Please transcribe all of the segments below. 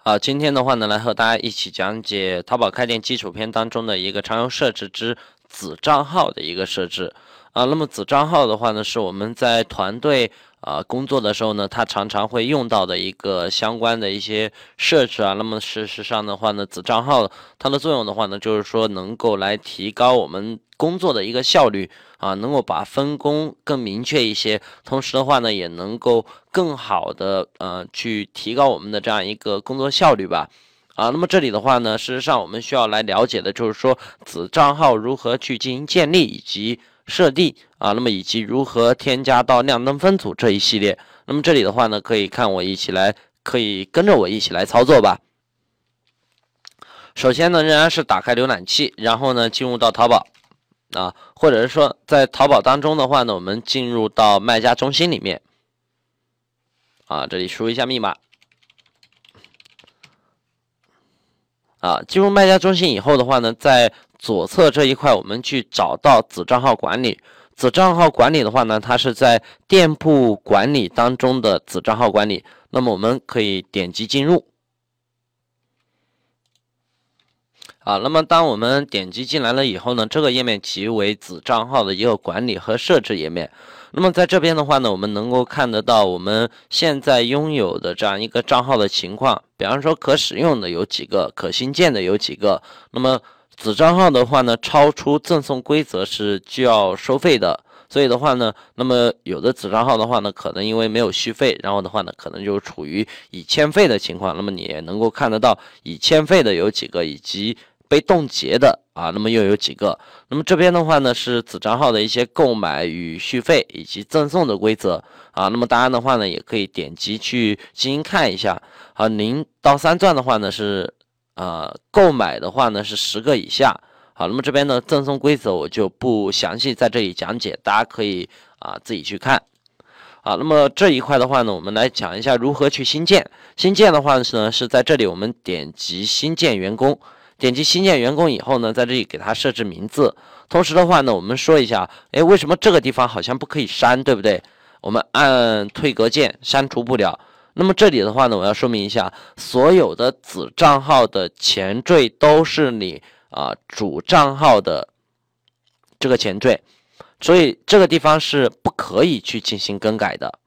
好，今天的话呢，来和大家一起讲解淘宝开店基础篇当中的一个常用设置之子账号的一个设置啊。那么子账号的话呢，是我们在团队啊工作的时候呢，它常常会用到的一个相关的一些设置啊。那么事实上的话呢，子账号它的作用的话呢，就是说能够来提高我们工作的一个效率。啊，能够把分工更明确一些，同时的话呢，也能够更好的呃去提高我们的这样一个工作效率吧。啊，那么这里的话呢，事实上我们需要来了解的就是说子账号如何去进行建立以及设定啊，那么以及如何添加到亮灯分组这一系列。那么这里的话呢，可以看我一起来，可以跟着我一起来操作吧。首先呢，仍然是打开浏览器，然后呢，进入到淘宝。啊，或者是说在淘宝当中的话呢，我们进入到卖家中心里面，啊，这里输一下密码，啊，进入卖家中心以后的话呢，在左侧这一块，我们去找到子账号管理。子账号管理的话呢，它是在店铺管理当中的子账号管理。那么我们可以点击进入。啊，那么当我们点击进来了以后呢，这个页面即为子账号的一个管理和设置页面。那么在这边的话呢，我们能够看得到我们现在拥有的这样一个账号的情况。比方说，可使用的有几个，可新建的有几个。那么子账号的话呢，超出赠送规则是就要收费的。所以的话呢，那么有的子账号的话呢，可能因为没有续费，然后的话呢，可能就处于已欠费的情况。那么你也能够看得到已欠费的有几个，以及。被冻结的啊，那么又有几个？那么这边的话呢，是子账号的一些购买与续费以及赠送的规则啊。那么大家的话呢，也可以点击去进行看一下啊。零到三钻的话呢是呃购买的话呢是十个以下。好，那么这边的赠送规则我就不详细在这里讲解，大家可以啊自己去看。好，那么这一块的话呢，我们来讲一下如何去新建。新建的话呢是在这里，我们点击新建员工。点击新建员工以后呢，在这里给他设置名字。同时的话呢，我们说一下，哎，为什么这个地方好像不可以删，对不对？我们按退格键删除不了。那么这里的话呢，我要说明一下，所有的子账号的前缀都是你啊主账号的这个前缀，所以这个地方是不可以去进行更改的。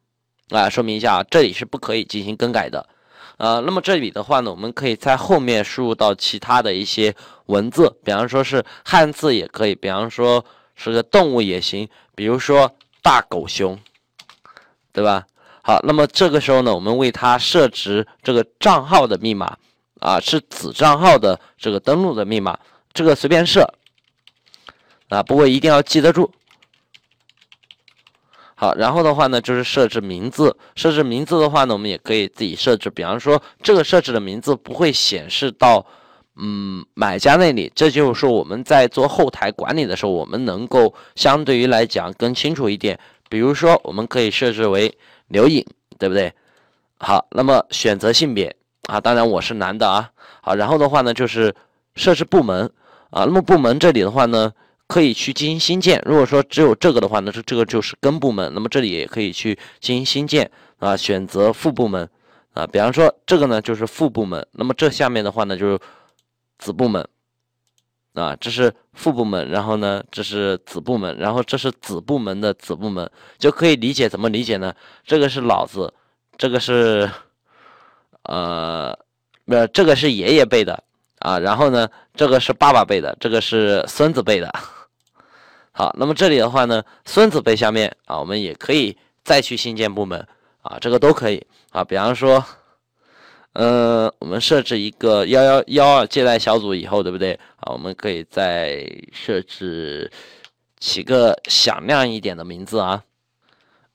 啊，说明一下啊，这里是不可以进行更改的。呃，那么这里的话呢，我们可以在后面输入到其他的一些文字，比方说是汉字也可以，比方说是个动物也行，比如说大狗熊，对吧？好，那么这个时候呢，我们为它设置这个账号的密码啊，是子账号的这个登录的密码，这个随便设啊，不过一定要记得住。好，然后的话呢，就是设置名字。设置名字的话呢，我们也可以自己设置。比方说，这个设置的名字不会显示到，嗯，买家那里。这就是，我们在做后台管理的时候，我们能够相对于来讲更清楚一点。比如说，我们可以设置为刘颖，对不对？好，那么选择性别啊，当然我是男的啊。好，然后的话呢，就是设置部门啊。那么部门这里的话呢。可以去进行新建。如果说只有这个的话，那是这个就是根部门。那么这里也可以去进行新建啊，选择副部门啊。比方说这个呢就是副部门，那么这下面的话呢就是子部门啊，这是副部门，然后呢这是子部门，然后这是子部门的子部门，就可以理解怎么理解呢？这个是老子，这个是呃，呃，这个是爷爷辈的啊，然后呢这个是爸爸辈的，这个是孙子辈的。好，那么这里的话呢，孙子辈下面啊，我们也可以再去新建部门啊，这个都可以啊。比方说，嗯，我们设置一个幺幺幺二借贷小组以后，对不对啊？我们可以再设置起个响亮一点的名字啊，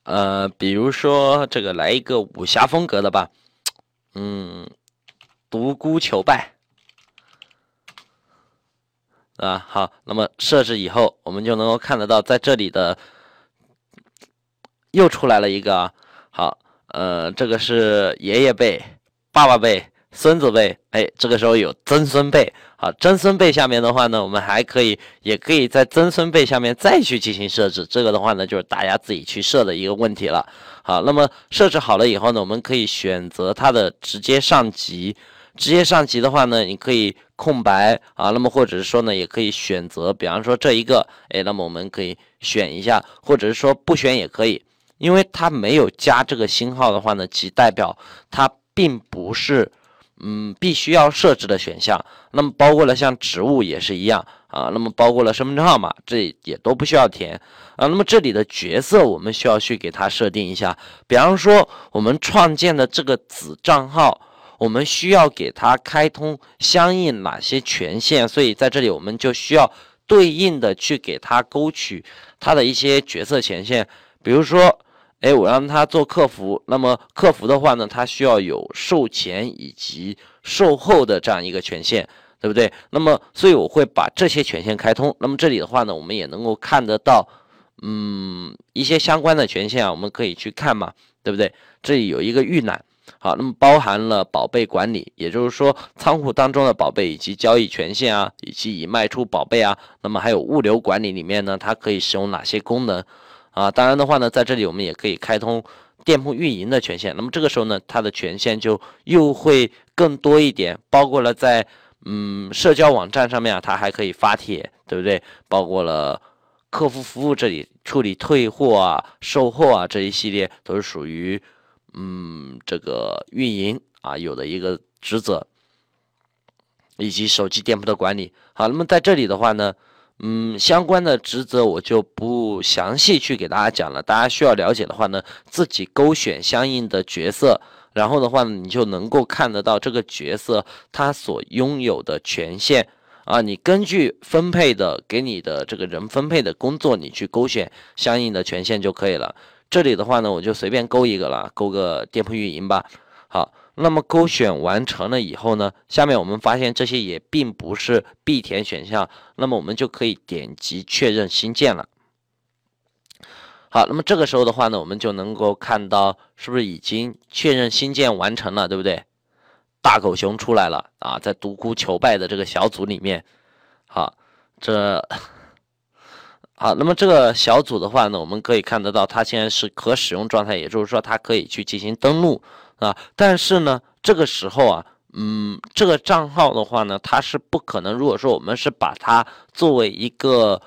呃，比如说这个来一个武侠风格的吧，嗯，独孤求败。啊，好，那么设置以后，我们就能够看得到，在这里的又出来了一个啊，好，呃，这个是爷爷辈、爸爸辈、孙子辈，哎，这个时候有曾孙辈，好，曾孙辈下面的话呢，我们还可以，也可以在曾孙辈下面再去进行设置，这个的话呢，就是大家自己去设的一个问题了。好，那么设置好了以后呢，我们可以选择它的直接上级。直接上级的话呢，你可以空白啊，那么或者是说呢，也可以选择，比方说这一个，哎，那么我们可以选一下，或者是说不选也可以，因为它没有加这个星号的话呢，即代表它并不是。嗯，必须要设置的选项，那么包括了像职务也是一样啊，那么包括了身份证号码，这也都不需要填啊。那么这里的角色我们需要去给它设定一下，比方说我们创建的这个子账号，我们需要给它开通相应哪些权限，所以在这里我们就需要对应的去给它勾取它的一些角色权限，比如说。哎，我让他做客服，那么客服的话呢，他需要有售前以及售后的这样一个权限，对不对？那么，所以我会把这些权限开通。那么这里的话呢，我们也能够看得到，嗯，一些相关的权限啊，我们可以去看嘛，对不对？这里有一个预览，好，那么包含了宝贝管理，也就是说仓库当中的宝贝以及交易权限啊，以及已卖出宝贝啊，那么还有物流管理里面呢，它可以使用哪些功能？啊，当然的话呢，在这里我们也可以开通店铺运营的权限。那么这个时候呢，它的权限就又会更多一点，包括了在嗯社交网站上面啊，它还可以发帖，对不对？包括了客服服务这里处理退货啊、售后啊这一系列都是属于嗯这个运营啊有的一个职责，以及手机店铺的管理。好，那么在这里的话呢。嗯，相关的职责我就不详细去给大家讲了。大家需要了解的话呢，自己勾选相应的角色，然后的话呢，你就能够看得到这个角色他所拥有的权限啊。你根据分配的给你的这个人分配的工作，你去勾选相应的权限就可以了。这里的话呢，我就随便勾一个了，勾个店铺运营吧。好。那么勾选完成了以后呢，下面我们发现这些也并不是必填选项，那么我们就可以点击确认新建了。好，那么这个时候的话呢，我们就能够看到是不是已经确认新建完成了，对不对？大狗熊出来了啊，在独孤求败的这个小组里面，好，这好，那么这个小组的话呢，我们可以看得到它现在是可使用状态，也就是说它可以去进行登录。啊，但是呢，这个时候啊，嗯，这个账号的话呢，它是不可能。如果说我们是把它作为一个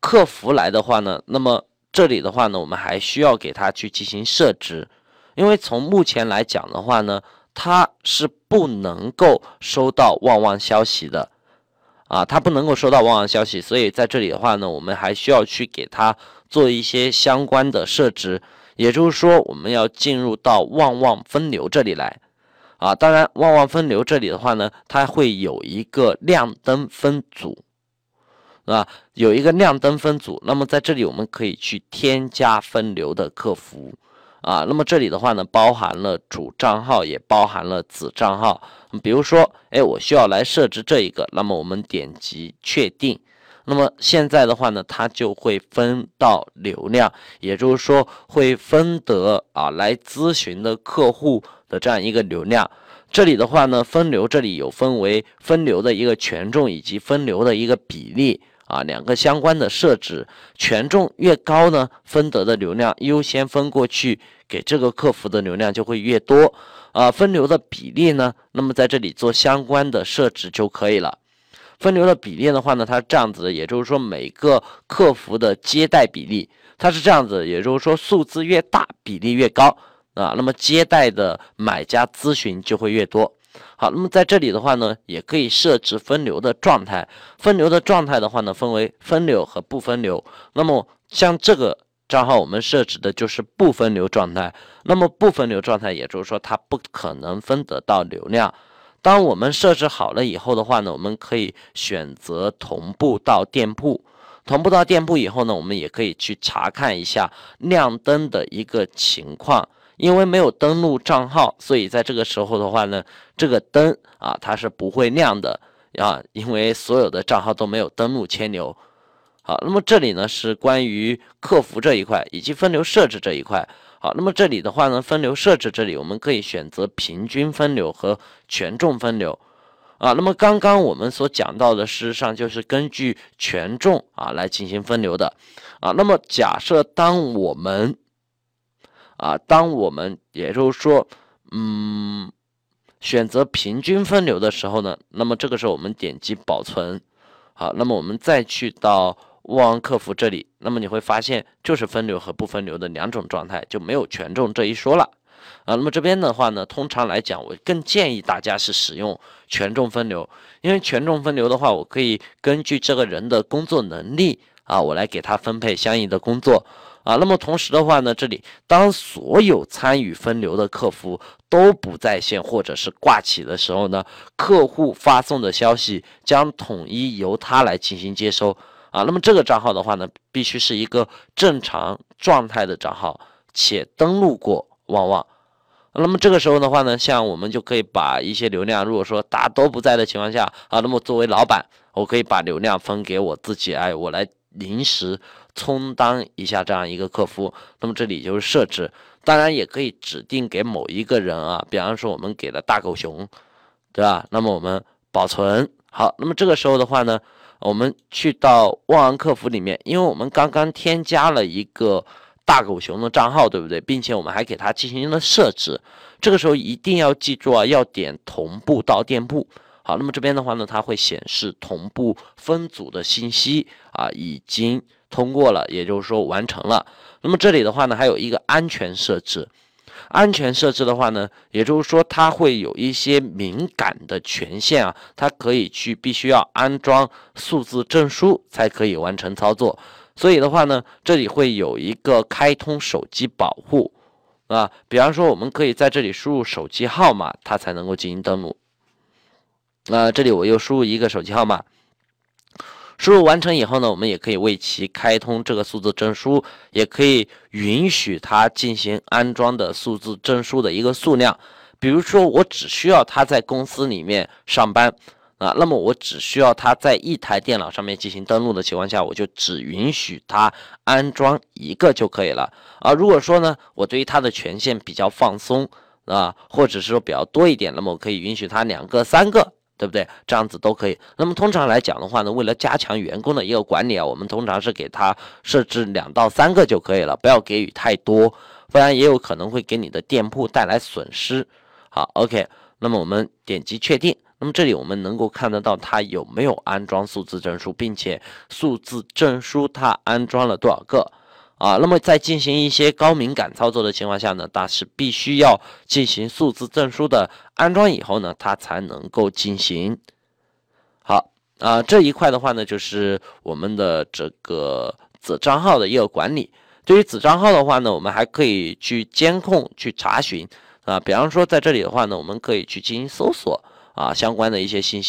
客服来的话呢，那么这里的话呢，我们还需要给它去进行设置，因为从目前来讲的话呢，它是不能够收到旺旺消息的，啊，它不能够收到旺旺消息，所以在这里的话呢，我们还需要去给它做一些相关的设置。也就是说，我们要进入到旺旺分流这里来，啊，当然，旺旺分流这里的话呢，它会有一个亮灯分组，啊，有一个亮灯分组。那么在这里，我们可以去添加分流的客服，啊，那么这里的话呢，包含了主账号，也包含了子账号。比如说，哎，我需要来设置这一个，那么我们点击确定。那么现在的话呢，它就会分到流量，也就是说会分得啊来咨询的客户的这样一个流量。这里的话呢，分流这里有分为分流的一个权重以及分流的一个比例啊，两个相关的设置。权重越高呢，分得的流量优先分过去给这个客服的流量就会越多啊。分流的比例呢，那么在这里做相关的设置就可以了。分流的比例的话呢，它是这样子的，也就是说每个客服的接待比例，它是这样子，也就是说数字越大，比例越高啊，那么接待的买家咨询就会越多。好，那么在这里的话呢，也可以设置分流的状态。分流的状态的话呢，分为分流和不分流。那么像这个账号，我们设置的就是不分流状态。那么不分流状态，也就是说它不可能分得到流量。当我们设置好了以后的话呢，我们可以选择同步到店铺。同步到店铺以后呢，我们也可以去查看一下亮灯的一个情况。因为没有登录账号，所以在这个时候的话呢，这个灯啊它是不会亮的啊，因为所有的账号都没有登录牵牛。好，那么这里呢是关于客服这一块以及分流设置这一块。好，那么这里的话呢，分流设置这里我们可以选择平均分流和权重分流，啊，那么刚刚我们所讲到的，事实上就是根据权重啊来进行分流的，啊，那么假设当我们，啊，当我们也就是说，嗯，选择平均分流的时候呢，那么这个时候我们点击保存，好，那么我们再去到旺旺客服这里，那么你会发现就是分流和不分流的两种状态，就没有权重这一说了。啊，那么这边的话呢，通常来讲，我更建议大家是使用权重分流，因为权重分流的话，我可以根据这个人的工作能力啊，我来给他分配相应的工作啊。那么同时的话呢，这里当所有参与分流的客服都不在线或者是挂起的时候呢，客户发送的消息将统一由他来进行接收啊。那么这个账号的话呢，必须是一个正常状态的账号，且登录过旺旺。那么这个时候的话呢，像我们就可以把一些流量，如果说大家都不在的情况下啊，那么作为老板，我可以把流量分给我自己，哎，我来临时充当一下这样一个客服。那么这里就是设置，当然也可以指定给某一个人啊，比方说我们给了大狗熊，对吧？那么我们保存好，那么这个时候的话呢，我们去到旺旺客服里面，因为我们刚刚添加了一个。大狗熊的账号对不对？并且我们还给它进行了设置，这个时候一定要记住啊，要点同步到店铺。好，那么这边的话呢，它会显示同步分组的信息啊，已经通过了，也就是说完成了。那么这里的话呢，还有一个安全设置，安全设置的话呢，也就是说它会有一些敏感的权限啊，它可以去必须要安装数字证书才可以完成操作。所以的话呢，这里会有一个开通手机保护啊，比方说我们可以在这里输入手机号码，它才能够进行登录。那这里我又输入一个手机号码，输入完成以后呢，我们也可以为其开通这个数字证书，也可以允许它进行安装的数字证书的一个数量。比如说，我只需要他在公司里面上班。啊，那么我只需要他在一台电脑上面进行登录的情况下，我就只允许他安装一个就可以了。啊，如果说呢，我对于他的权限比较放松啊，或者是说比较多一点，那么我可以允许他两个、三个，对不对？这样子都可以。那么通常来讲的话呢，为了加强员工的一个管理啊，我们通常是给他设置两到三个就可以了，不要给予太多，不然也有可能会给你的店铺带来损失。好，OK，那么我们点击确定。那么这里我们能够看得到它有没有安装数字证书，并且数字证书它安装了多少个啊？那么在进行一些高敏感操作的情况下呢，它是必须要进行数字证书的安装以后呢，它才能够进行。好啊，这一块的话呢，就是我们的这个子账号的一个管理。对于子账号的话呢，我们还可以去监控、去查询啊。比方说在这里的话呢，我们可以去进行搜索。啊，相关的一些信息。